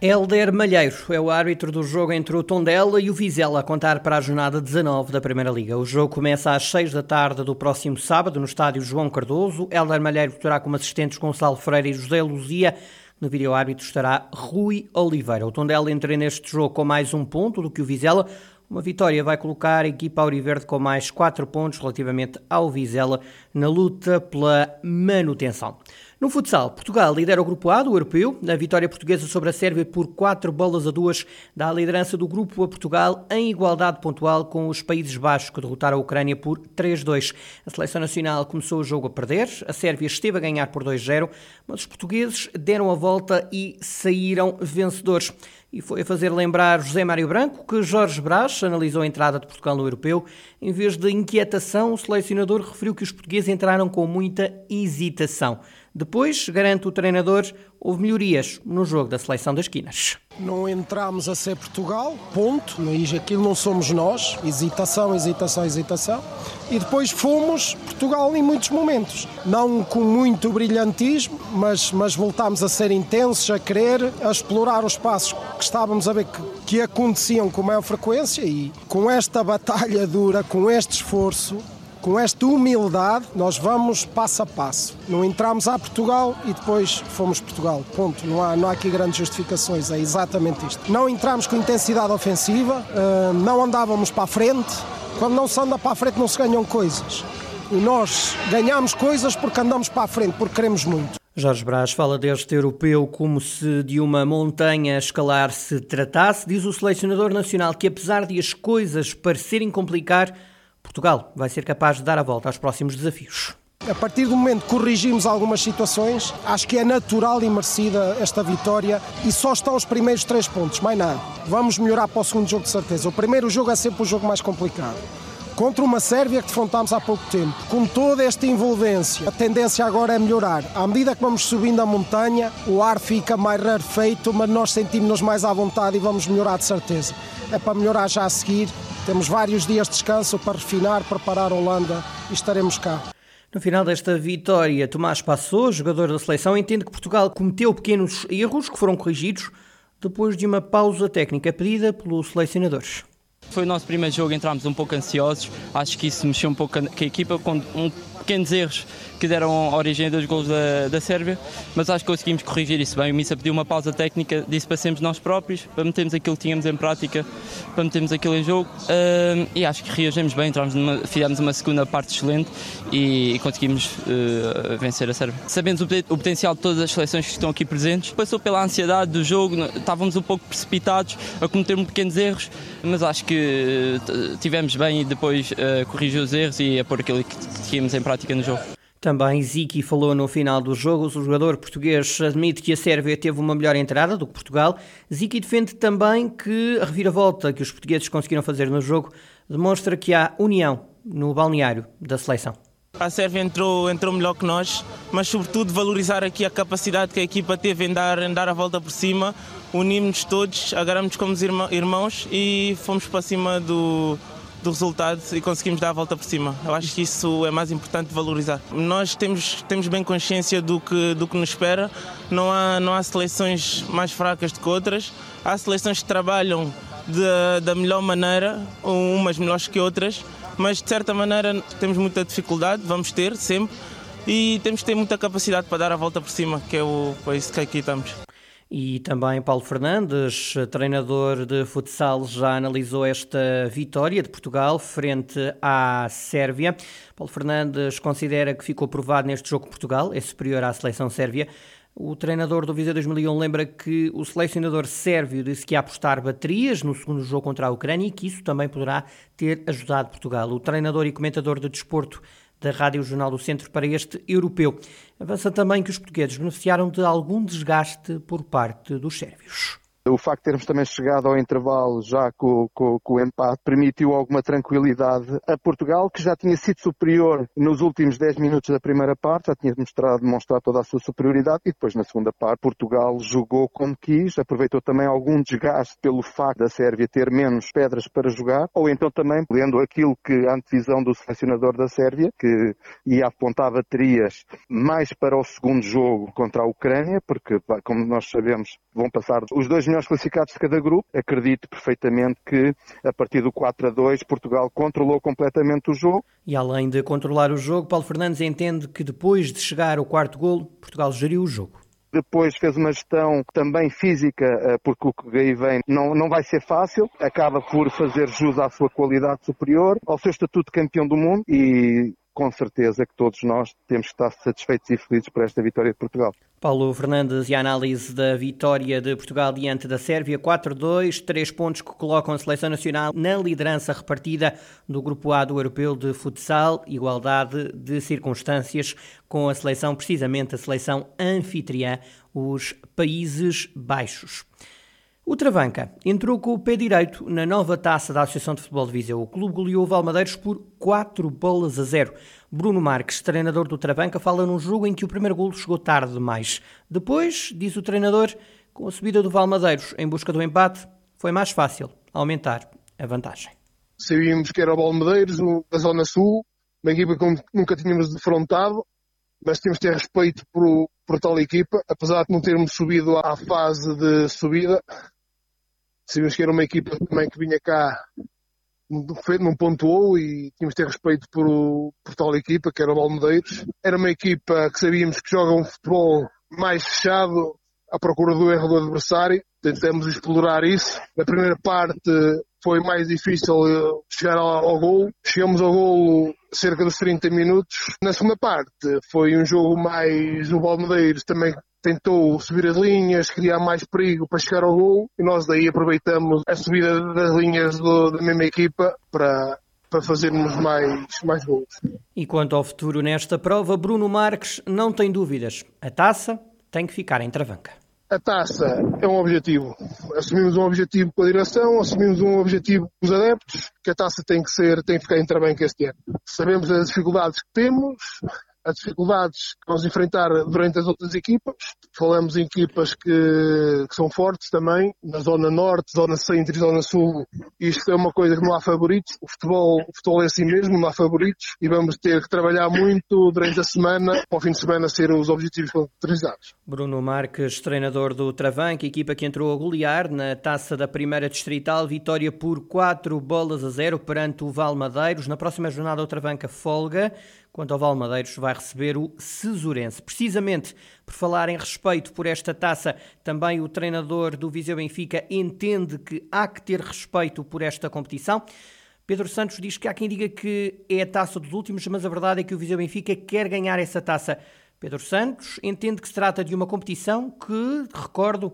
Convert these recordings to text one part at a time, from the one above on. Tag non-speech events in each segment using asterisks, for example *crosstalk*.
Helder Malheiro é o árbitro do jogo entre o Tondela e o Vizela a contar para a jornada 19 da Primeira Liga. O jogo começa às 6 da tarde do próximo sábado no estádio João Cardoso. Helder Malheiro terá como assistentes Gonçalo Freire e José Luzia. No vídeo árbitro estará Rui Oliveira. O Tondela entra neste jogo com mais um ponto do que o Vizela. Uma vitória vai colocar a equipa Auriverde com mais 4 pontos relativamente ao Vizela na luta pela manutenção. No futsal, Portugal lidera o grupo A do europeu. A vitória portuguesa sobre a Sérvia por 4 bolas a 2 dá a liderança do grupo a Portugal em igualdade pontual com os Países Baixos, que derrotaram a Ucrânia por 3-2. A seleção nacional começou o jogo a perder, a Sérvia esteve a ganhar por 2-0, mas os portugueses deram a volta e saíram vencedores. E foi a fazer lembrar José Mário Branco que Jorge Brás analisou a entrada de Portugal no europeu. Em vez de inquietação, o selecionador referiu que os portugueses entraram com muita hesitação. Depois, garante o treinador, houve melhorias no jogo da seleção das quinas. Não entramos a ser Portugal, ponto. Aquilo não somos nós. Hesitação, hesitação, hesitação. E depois fomos Portugal em muitos momentos. Não com muito brilhantismo, mas, mas voltámos a ser intensos, a querer, a explorar os passos que estávamos a ver que, que aconteciam com maior frequência. E com esta batalha dura, com este esforço, com esta humildade, nós vamos passo a passo. Não entramos a Portugal e depois fomos Portugal. Ponto. Não há, não há aqui grandes justificações. É exatamente isto. Não entramos com intensidade ofensiva, eh, não andávamos para a frente. Quando não se anda para a frente, não se ganham coisas. E nós ganhamos coisas porque andamos para a frente, porque queremos muito. Jorge Brás fala deste europeu como se de uma montanha a escalar se tratasse. Diz o selecionador nacional que, apesar de as coisas parecerem complicar, Portugal vai ser capaz de dar a volta aos próximos desafios. A partir do momento que corrigimos algumas situações, acho que é natural e merecida esta vitória e só estão os primeiros três pontos, mais nada. Vamos melhorar para o segundo jogo de certeza. O primeiro jogo é sempre o jogo mais complicado. Contra uma Sérvia que defrontámos há pouco tempo, com toda esta envolvência, a tendência agora é melhorar. À medida que vamos subindo a montanha, o ar fica mais rarefeito, mas nós sentimos-nos mais à vontade e vamos melhorar de certeza. É para melhorar já a seguir temos vários dias de descanso para refinar, preparar a Holanda e estaremos cá. No final desta vitória, Tomás Passou, jogador da seleção, entende que Portugal cometeu pequenos erros que foram corrigidos depois de uma pausa técnica pedida pelos selecionadores. Foi o nosso primeiro jogo, entramos um pouco ansiosos. Acho que isso mexeu um pouco com a equipa, com um, pequenos erros que deram origem dos gols da, da Sérvia, mas acho que conseguimos corrigir isso bem. O Missa pediu uma pausa técnica, disse para sermos nós próprios, para metermos aquilo que tínhamos em prática, para metermos aquilo em jogo uh, e acho que reagimos bem, numa, fizemos uma segunda parte excelente e, e conseguimos uh, vencer a Sérvia. Sabemos o, o, potencial de todas as seleções que estão aqui presentes, passou pela ansiedade do jogo, estávamos um pouco precipitados a cometer pequenos erros, mas acho que uh, tivemos bem e depois uh, corrigir os erros e a pôr aquilo que tínhamos em prática no jogo. Também Ziki falou no final do jogo. O jogador português admite que a Sérvia teve uma melhor entrada do que Portugal. Ziki defende também que a reviravolta que os portugueses conseguiram fazer no jogo demonstra que há união no balneário da seleção. A Sérvia entrou, entrou melhor que nós, mas sobretudo valorizar aqui a capacidade que a equipa teve em dar, em dar a volta por cima. Unimos-nos todos, agarramos como irmãos e fomos para cima do, do resultado e conseguimos dar a volta por cima. Eu acho que isso é mais importante valorizar. Nós temos, temos bem consciência do que, do que nos espera, não há, não há seleções mais fracas do que outras, há seleções que trabalham de, da melhor maneira, umas melhores que outras, mas de certa maneira temos muita dificuldade, vamos ter sempre, e temos que ter muita capacidade para dar a volta por cima, que é o, é isso que aqui estamos. E também Paulo Fernandes, treinador de futsal, já analisou esta vitória de Portugal frente à Sérvia. Paulo Fernandes considera que ficou provado neste jogo que Portugal é superior à seleção sérvia. O treinador do Viseu 2001 lembra que o selecionador sérvio disse que ia apostar baterias no segundo jogo contra a Ucrânia e que isso também poderá ter ajudado Portugal. O treinador e comentador de desporto da Rádio Jornal do Centro para este europeu. Avança também que os portugueses beneficiaram de algum desgaste por parte dos sérvios. O facto de termos também chegado ao intervalo já com, com, com, o empate permitiu alguma tranquilidade a Portugal, que já tinha sido superior nos últimos 10 minutos da primeira parte, já tinha demonstrado, toda a sua superioridade e depois na segunda parte Portugal jogou como quis, aproveitou também algum desgaste pelo facto da Sérvia ter menos pedras para jogar, ou então também lendo aquilo que a antevisão do selecionador da Sérvia, que ia apontar baterias mais para o segundo jogo contra a Ucrânia, porque como nós sabemos vão passar os dois melhores classificados de cada grupo. Acredito perfeitamente que a partir do 4 a 2 Portugal controlou completamente o jogo. E além de controlar o jogo, Paulo Fernandes entende que depois de chegar ao quarto golo, Portugal geriu o jogo. Depois fez uma gestão também física, eh, porque o que aí vem não, não vai ser fácil. Acaba por fazer jus à sua qualidade superior, ao seu estatuto de campeão do mundo e com certeza que todos nós temos que estar satisfeitos e felizes por esta vitória de Portugal. Paulo Fernandes e a análise da vitória de Portugal diante da Sérvia 4-2, três pontos que colocam a seleção nacional na liderança repartida do Grupo A do Europeu de Futsal, igualdade de circunstâncias com a seleção, precisamente a seleção anfitriã, os Países Baixos. O Travanca entrou com o pé direito na nova taça da Associação de Futebol de Viseu. O clube goleou o Valmadeiros por 4 bolas a 0. Bruno Marques, treinador do Travanca, fala num jogo em que o primeiro golo chegou tarde demais. Depois, diz o treinador, com a subida do Valmadeiros em busca do empate, foi mais fácil aumentar a vantagem. Sabíamos que era o Valmadeiros, da Zona Sul, uma equipa que nunca tínhamos defrontado, mas temos de ter respeito por, por tal equipa, apesar de não termos subido à fase de subida, Sabíamos que era uma equipa também que vinha cá, não pontuou e tínhamos de ter respeito por, por tal equipa, que era o Balmedeiros. Era uma equipa que sabíamos que joga um futebol mais fechado, à procura do erro do adversário. Tentamos explorar isso. Na primeira parte foi mais difícil eh, chegar ao, gol. Chegamos ao gol cerca dos 30 minutos. Na segunda parte foi um jogo mais o Balmedeiros também tentou subir as linhas, criar mais perigo para chegar ao gol e nós daí aproveitamos a subida das linhas do, da mesma equipa para, para fazermos mais, mais gols. E quanto ao futuro nesta prova, Bruno Marques não tem dúvidas. A taça tem que ficar em Travanca. A taça é um objetivo. Assumimos um objetivo com a direção, assumimos um objetivo com os adeptos, que a taça tem que ser, tem que ficar em Travanca este ano. Sabemos as dificuldades que temos, as dificuldades que vamos enfrentar durante as outras equipas. Falamos em equipas que, que, são fortes também, na zona norte, zona centro e zona sul. Isto é uma coisa que não há favoritos. O futebol, o futebol é assim mesmo, não há favoritos. E vamos ter que trabalhar muito durante a semana, para o fim de semana ser os objetivos concretizados. Bruno Marques, treinador do Travanca, equipa que entrou a golear na taça da primeira distrital, vitória por 4 bolas a 0 perante o Valmadeiros. Na próxima jornada o Travanca folga Quanto ao Valmadeiros, vai receber o Cesurense. Precisamente por falar em respeito por esta taça, também o treinador do Viseu Benfica entende que há que ter respeito por esta competição. Pedro Santos diz que há quem diga que é a taça dos últimos, mas a verdade é que o Viseu Benfica quer ganhar essa taça. Pedro Santos entende que se trata de uma competição que, recordo,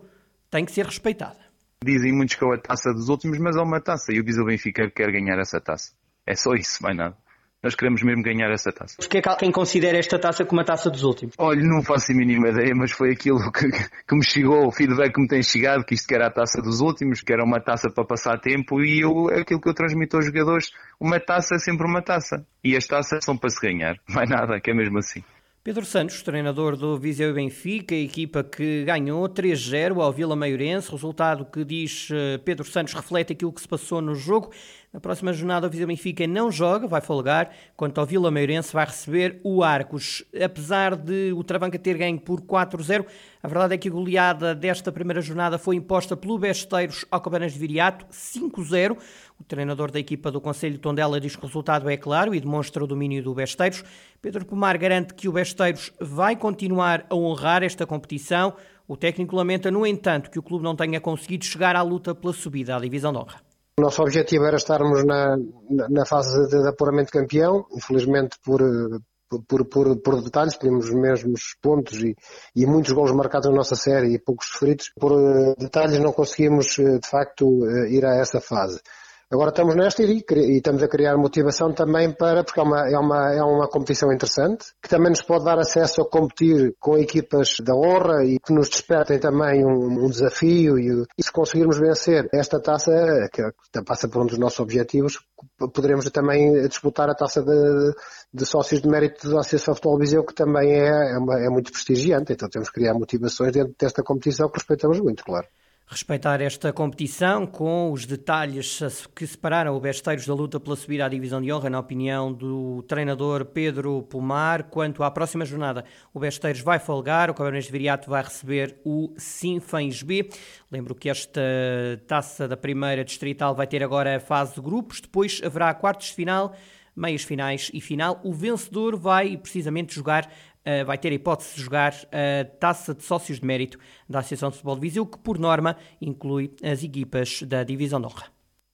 tem que ser respeitada. Dizem muitos que é a taça dos últimos, mas é uma taça e o Viseu Benfica quer ganhar essa taça. É só isso, mais nada. Nós queremos mesmo ganhar essa taça. Porque é quem considera esta taça como a taça dos últimos? Olha, não faço a mínima ideia, mas foi aquilo *laughs* que, que me chegou, o feedback que me tem chegado, que isto que era a taça dos últimos, que era uma taça para passar tempo e eu, é aquilo que eu transmito aos jogadores, uma taça é sempre uma taça. E as taças são para se ganhar, *laughs* mais nada, que é mesmo assim. Pedro Santos, treinador do Viseu e Benfica, equipa que ganhou 3-0 ao Vila Maiorense, resultado que diz eh, Pedro Santos reflete aquilo que se passou no jogo. Na próxima jornada, o Viseu Benfica não joga, vai folgar, quanto ao Vila Meirense vai receber o Arcos. Apesar de o Travanca ter ganho por 4-0, a verdade é que a goleada desta primeira jornada foi imposta pelo Besteiros ao Cabanas de Viriato, 5-0. O treinador da equipa do Conselho Tondela diz que o resultado é claro e demonstra o domínio do Besteiros. Pedro Pomar garante que o Besteiros vai continuar a honrar esta competição. O técnico lamenta, no entanto, que o clube não tenha conseguido chegar à luta pela subida à divisão de honra. Nosso objetivo era estarmos na, na fase de apuramento campeão, infelizmente por, por, por, por detalhes, tínhamos os mesmos pontos e, e muitos gols marcados na nossa série e poucos sofridos. Por detalhes não conseguimos, de facto, ir a essa fase. Agora estamos nesta e, e, estamos a criar motivação também para, porque é uma, é, uma, é uma competição interessante, que também nos pode dar acesso a competir com equipas da honra e que nos despertem também um, um desafio e, e, se conseguirmos vencer esta taça, que passa por um dos nossos objetivos, poderemos também disputar a taça de, de sócios de mérito da Associação Futebol Viseu, que também é, é, uma, é muito prestigiante, então temos que criar motivações dentro desta competição que respeitamos muito, claro respeitar esta competição com os detalhes que separaram o Besteiros da luta pela subida à divisão de honra, na opinião do treinador Pedro Pomar. Quanto à próxima jornada, o Besteiros vai folgar, o Cabernet de Viriato vai receber o Sinfãs B. Lembro que esta taça da primeira distrital vai ter agora a fase de grupos, depois haverá quartos de final meias finais e final. O vencedor vai precisamente jogar uh, vai ter a hipótese de jogar a taça de sócios de mérito da Associação de Futebol de Viseu, que por norma inclui as equipas da Divisão de Honra.